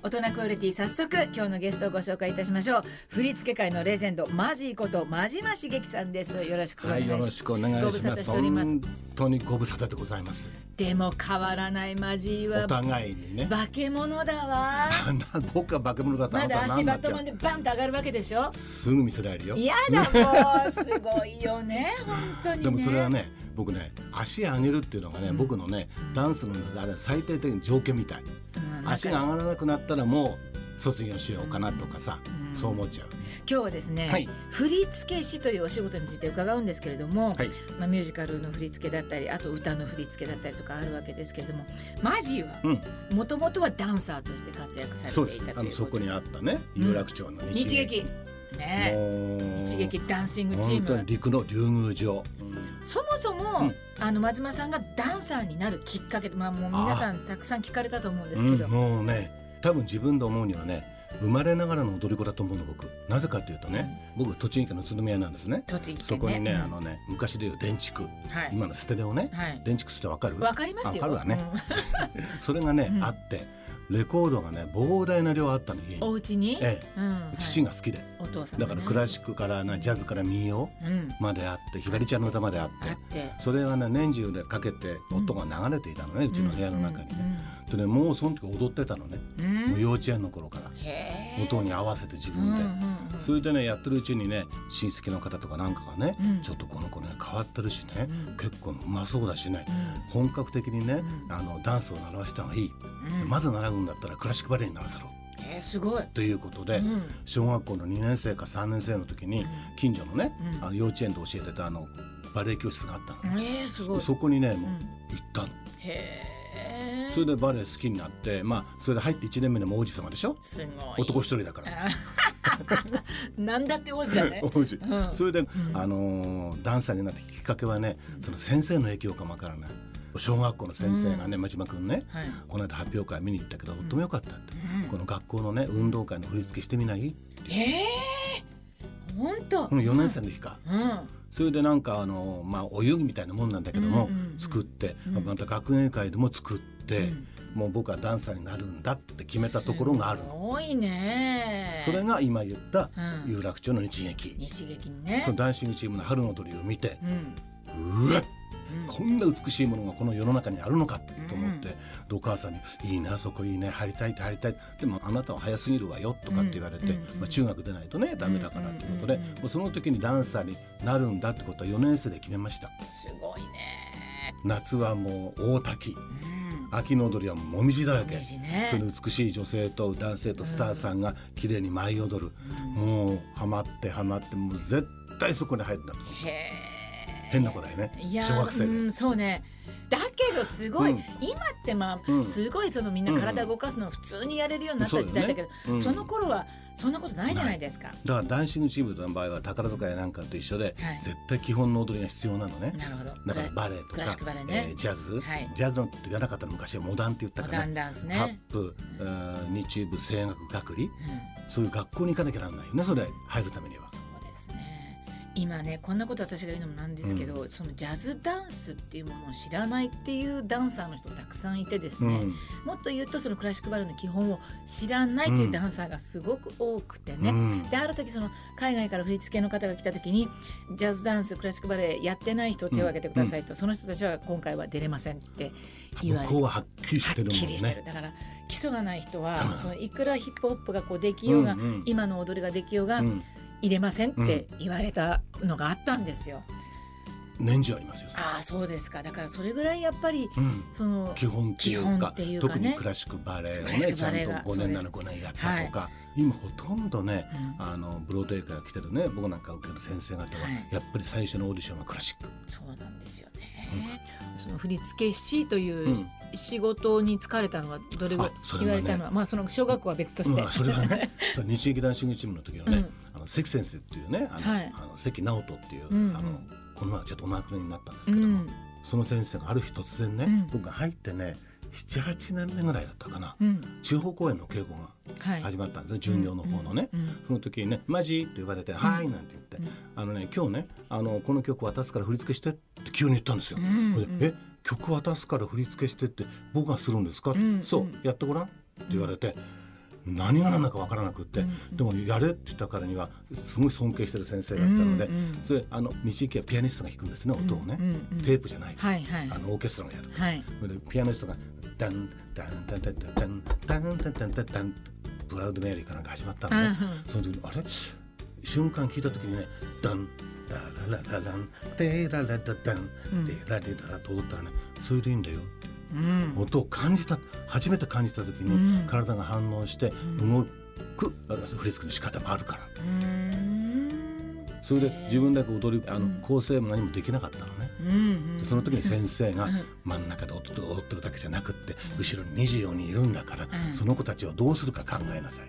大人クオリティ早速今日のゲストをご紹介いたしましょう振付界のレジェンドマジーこと真島茂樹さんですよろしくお願いします、はい、よろしくお願いしご無沙汰ます。しております本当にご無沙汰でございます。でも変わらないマジーおは互いにね。化け物だわ僕は化け物だったらまだ足バットマンでバンと上がるわけでしょ？すぐ見せられるよ。嫌だもうすごいよね 本当にねでもそれはね、僕ね、足上げるっていうのがね、僕のね、ダンスのあれ最低的に条件みたい。うん足が上がらなくなったらもう卒業しようかなとかさ、そう思っちゃう。今日はですね、はい。振付師というお仕事について伺うんですけれども、はい。まあ、ミュージカルの振り付けだったりあと歌の振り付けだったりとかあるわけですけれどもマジーはうん、もともとはダンサーとして活躍されていた。というそこにあったね、有楽町の日日劇う。日劇ダンシングチーム。陸の竜宮城。そもそも、うん。あの松間さんがダンサーになるきっかけまあもう皆さんたくさん聞かれたと思うんですけど、うん、もうね多分自分で思うにはね生まれながらの踊り子だと思うの僕。なぜかというとね、僕栃木県の宇都宮なんですね。栃木県ね。そこにね、うん。あのね昔でいう電竹、はい。今のステレオね、はい。電竹ってわかる？わかりますよ。わかるわね、うん。それがね、うん。あってレコードがね膨大な量あったの家おに、家に、ええ。うん父が好きで、お父さんだからクラシックからなジャズから民謡うん。まであってひばりちゃんの歌まであって。あって。それがね年中でかけて音が流れていたのね、うちの部屋の中にね、でねもうその時踊ってたのね、うん。幼稚園の頃から。へえ。音に合わせて自分で、うんうんうん。それでねやってるうちにね親戚の方とかなんかがね、うん。ちょっとこの子ね変わってるしね、うん。結構うまそうだしね、う本格的にね、うん。あのダンスを習わせた方がいい、うん。まず習うんだったらクラシックバレエに習わせろえー、すごい。ということで、うん小学校の2年生か3年生の時に近所のね、うんあの幼稚園で教えてたあのバレエ教室があったの、えー、すごい。そこにねもううん行ったの。へえ。それでバレエ好きになってまあそれで入って1年目でも王子様でしょ？すごい。男一人だから。あ なんだって王子だね。王子うんそれで、んあのーダンサーになったきっかけはねその先生の影響かもわからない小学校の先生がね真島君ねはい。この間発表会見に行ったけどとってもよかったって、うんこの学校のね運動会の振り付けしてみない、ええ本当。うん、4年生の時か、うん。それでなんかあのーまあお遊戯みたいなもんなんだけども、作って、うんまた学芸会でも作って、うんもう僕はダンサーになるんだって決めたところがあるすの。ごいね。それが今言ったうん有楽町の日劇、日劇にねそ。のダンシングチームの春の踊りを見てうん。うわっうん。こんな美しいものがこの世の中にあるのかと思って、でお母さんに「いいねあそこいいね入りたいって入りたい」でもあなたは早すぎるわよとかって言われて、うんうんまあ、中学出ないとねダメだからってことで、うんうんうんもうその時にダンサーになるんだってことは4年生で決めました。すごいね。夏はもう大滝うん。秋の踊りはもみじだらけ、ね。その美しい女性と男性とスターさんが綺麗に舞い踊る、もうハマってハマってもう絶対そこに入るんだと。へえ。変な子だよね。小学生で。うん、そうね。だけどすごい、うん。今ってまあ、うん。すごいそのみんな体動かすのを普通にやれるようになった時代だけど、そねの頃はそんなことないじゃないですか。だからダンシングチームの場合は宝塚やなんかと一緒で、はい。絶対基本の踊りが必要なのね。なるほど。だからバレエとかクラシックバレエね。えージャズ、はい。ジャズのって言わなかったの昔はモダンって言ったモダンからね。ダンスね。タップ、えー日部声楽学理うん。そういう学校に行かなきゃならないよねそれ。入るためには。そうですね。今ねこんなこと私が言うのもなんですけど、そのジャズダンスっていうものを知らないっていうダンサーの人たくさんいてですね、うん。もっと言うとそのクラシックバレエの基本を知らないというダンサーがすごく多くてね、うん。である時その海外から振り付けの方が来た時にジャズダンスクラシックバレエやってない人を手を挙げてくださいと、その人たちは今回は出れませんって言われて向こうははっきりしてるもんはっきりしてる。ね。だから基礎がない人うはん。そのいくらヒップホップがこうできようが、うんうん。今の踊りができようがうん入れませんって言われたのがあったんですよ。年中ありますよ。ああそうですか。だからそれぐらいやっぱりうん。その基本っていうかっていうかね。特にクラシックバレエをねちゃんとクバレエが5年ならそう5年やったとか、今ほとんどね、うん。あのブロードウェイから来てるね僕なんか受ける先生方は、はい。やっぱり最初のオーディションはクラシック。そうなんですよね。その振付師といううん。仕事に就かれたのはどれぐらい言われたのはまあその小学校は別として。うん、それがね。日劇ダンシングチームの時のね、関先生っていうねあの、はい。あの関直人っていう、うんうん。あのこの前ちょっとお亡くなりになったんですうけども、んその先生がある日突然ね、うん。僕が入ってね78年目ぐらいだったかな、うん。地方公演の稽古がはい。始まったんですね巡業の方のね、うんうんその時にね「マジ?」って言われて「はい」なんて言って「あのね今日ねあのこの曲渡すから振り付けして」って急に言ったんですよ。んそれでえ曲渡すから振り付けしてって僕がするんですか?」んそうやってごらん」って言われて。何が何だか分からなくって、でもやれって言ったからにはすごい尊敬してる先生だったので、それあの道行きはピアニストが弾くんですね音をね、テープじゃない、はいはい。あのオーケストラがやる、はい。ピアニストがダンダンダンダンダンダンダンダンダンダンダンダンブラウドメアリーかなんか始まったのね、うんその時にあれ瞬間聞いた時にねダンダラララランデララダダンデラデララと踊ったらねそれでいいんだよってうん音を感じた初めて感じた時に体が反応して動くあの振り付けの仕方もあるから。うんそれで自分だけ踊りあの構成も何もできなかったのね。うんでその時に先生が真ん中で踊って踊ってるだけじゃなくって後ろに24人いるんだからその子たちをどうするか考えなさい。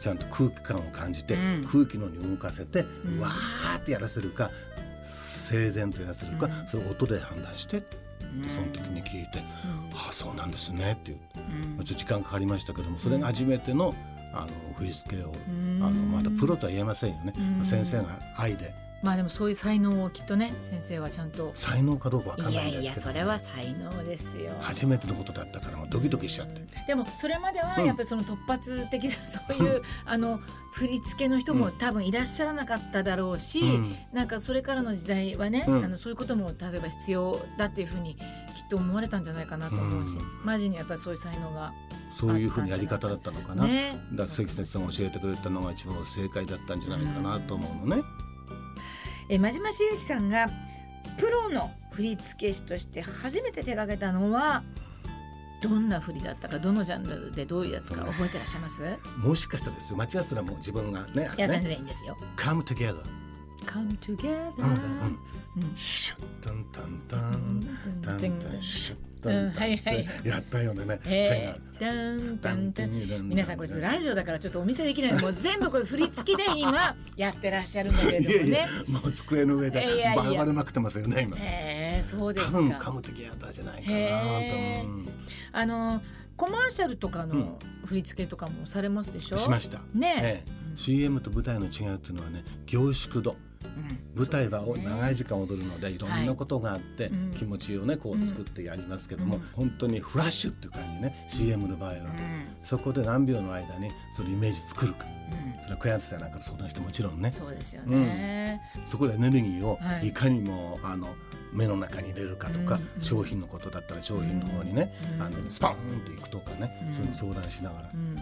ちゃんと空気感を感じてうん。空気のに動かせてわーってやらせるか整然とやらせるかそれを音で判断してってその時に聞いて「ああそうなんですね」って言ってまあちょっと時間かかりましたけどもそれが初めてのあの振り付けをあのまだプロとは言えませんよね。先生が愛でまあでもそういう才能をきっとね先生はちゃんと。才能かどうかわかんいないんですけどやいやそれは才能ですよ。初めてのことだったからもうドキドキしちゃって。でもそれまではうん。やっぱりその突発的なそういうあの振り付けの人も多分いらっしゃらなかっただろうし、うん。なんかそれからの時代はね、うん。あのそういうことも例えば必要だっていうふうにきっと思われたんじゃないかなと思うし、うん。マジにやっぱりそういう才能がそういうふうにやり方だったのかな。ね。だ関先生が教えてくれたのが一番正解だったんじゃないかなと思うのね。え真島茂樹さんがプロの振付師として初めて手掛けたのはどんな振りだったかどのジャンルでどういうやつか覚えてらっしゃいます、もしかしたらですよ。間違ってたらもう自分がねいや全ね。然いいんですよ。come together Come together、うんシュッ。タンタンタン。タンタンシュッタンタンうんはいはい。ってやったようなね。え手がー、ダン皆さんこれラジオだからちょっとお見せできない。もう全部これ振り付きで今やってらっしゃるんだけれいやいどもねや。もう机の上でバーバレまくってますよね今。へえそうです多分か。come together じゃないかへなー。とうん。あのコマーシャルとかの振り付けとかもされますでしょ？しました。ね。ええ。CM と舞台の違いっていうのはね凝縮度舞台は長い時間踊るのでいろんなことがあって、うん。気持ちをねこう作ってやりますけども、本当にフラッシュっていう感じね CM の場合は、そこで何秒の間にそのイメージ作るか、それはクヤンさんなんかと相談してもちろんね。そうですよね。そこでエネルギーをはい。いかにもあの目の中に入れるかとか、うん。商品のことだったら商品の方にね、うん。あのスパーンっていくとかね、うん。そういうの相談しながら。うん。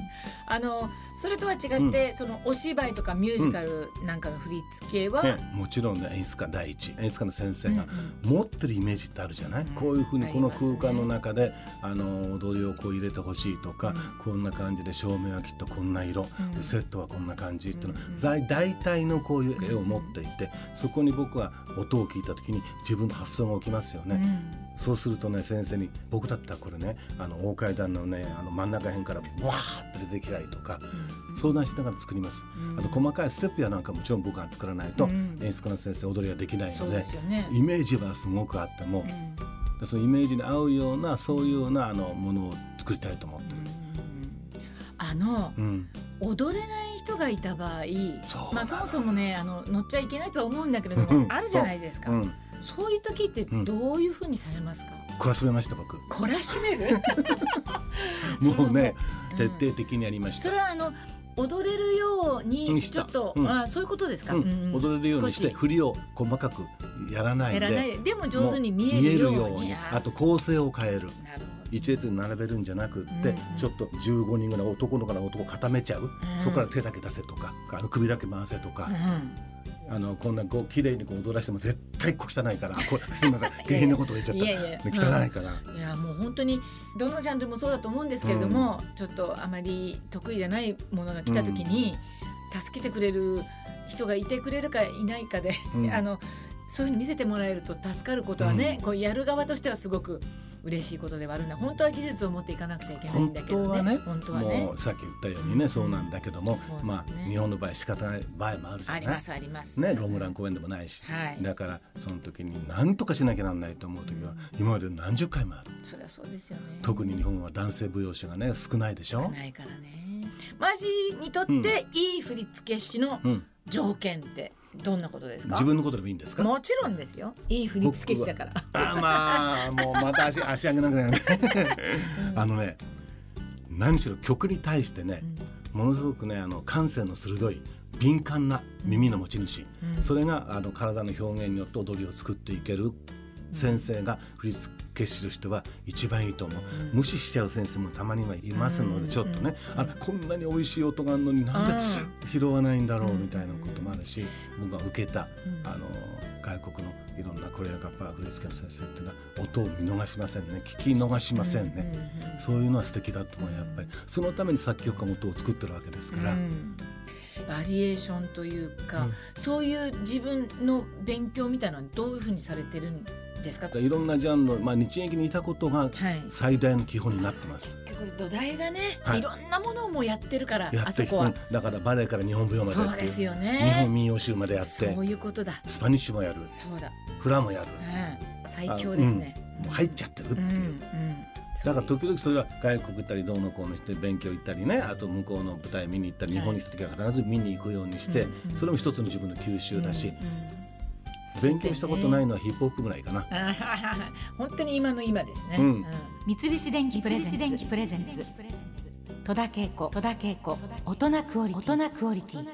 あのそれとは違って、そのお芝居とかミュージカルなんかの振り付けは、ええもちろんね演出家第一演出家の先生がうん持ってるイメージってあるじゃない、こういうふうにこの空間の中であの踊りをこう入れてほしいとか、こんな感じで照明はきっとこんな色、うん。セットはこんな感じっていうの、大大体のこういう絵を持っていてそこに僕は音を聞いた時に自分の発想が起きますよね。うんそうするとね先生に僕だったらこれねあの大階段のねあの真ん中辺からわーって出てきたりとか、相談しながら作ります、あと細かいステップやなんかもちろん僕が作らないと、うん。演出家の先生踊りができないのでね。イメージはすごくあっても、でそのイメージに合うようなそういうようなあのものを作りたいと思ってる。あのうん。踊れない人がいた場合まあ、そもそもねあの乗っちゃいけないとは思うんだけれども、うん。あるじゃないですか、うん、そういう時ってどういうふうにされますか、懲らしめました僕。懲らしめる？もうね、うん。徹底的にやりました。それはあの踊れるようにちょっと、うん。あそういうことですか、うん。うん踊れるようにして少振りを細かくやらないで。で。も上手に見えるように。あと構成を変える。一列に並べるんじゃなくって、うんちょっと15人ぐらい男の子の男を固めちゃう、そこから手だけ出せとかあの首だけ回せとか、あのこんなこう綺麗にこう踊らしても絶対小汚いから これすみません。下品なこと言っちゃった。いやいや。ね汚いから、いやもう本当にどのジャンルもそうだと思うんですけれども、ちょっとあまり得意じゃないものが来た時に、助けてくれる人がいてくれるかいないかで、うん。あのそういうふうに見せてもらえると助かることはね、こうやる側としてはすごく嬉しいことではあるな本当は技術を持っていかなくちゃいけないん本だけどね。当はね。本当はね。もうさっき言ったようにねそうなんだけども、ね。まあ日本の場合仕方ない場合もあるじゃない？ありますあります。ね、ロングラン公演でもないし、はい。だからその時に何とかしなきゃなんないと思う時は今まで何十回もある。そりゃそうですよね。特に日本は男性舞踊師がね少ないでしょ？少ないからね。マジにとっていい振付師のうん、条件ってどんなことですか？自分のことでもいいんですか？もちろんですよ。いい振付師だから。あまあもうまた足足上げなくなるね。あのね何しろ曲に対してね、ものすごくねあの感性の鋭い敏感な耳の持ち主、それがあの体の表現によって踊りを作っていける先生が振付師としては一番いいと思う、無視しちゃう先生もたまにはいますのでちょっとね、あこんなに美味しい音があるのになんで拾わないんだろうみたいなこともあるし僕が受けた、あの外国のいろんなコレオグラファー振付の先生っていうのは音を見逃しませんね。聞き逃しませんね、そういうのは素敵だと思うやっぱり。そのために作曲家も音を作ってるわけですから。うん。バリエーションというか、そういう自分の勉強みたいなのはどういうふうにされてるんですかいろんなジャンル、まあ、日劇にいたことがはい。最大の基本になってます。結構土台がね、はい。い、ろんなものをもうやってるからあそこは。だからバレエから日本舞踊までやってそうですよ日ね本民謡集までやってそういうことだ。スパニッシュもやるそうだ、フラもやる。うん、最強ですね、もう入っちゃってるっていう、うんうん。だから時々それは外国行ったりどうのこうのして勉強行ったりねあと向こうの舞台見に行ったり日本に来た時は必ず見に行くようにして、それも一つの自分の吸収だし、うん勉強したことないののはヒップホップぐらいかな。本当に今の今ですね、うん。三菱電機プレゼンツ。戸田恵子戸田恵子大人クオリティ。大人クオリティ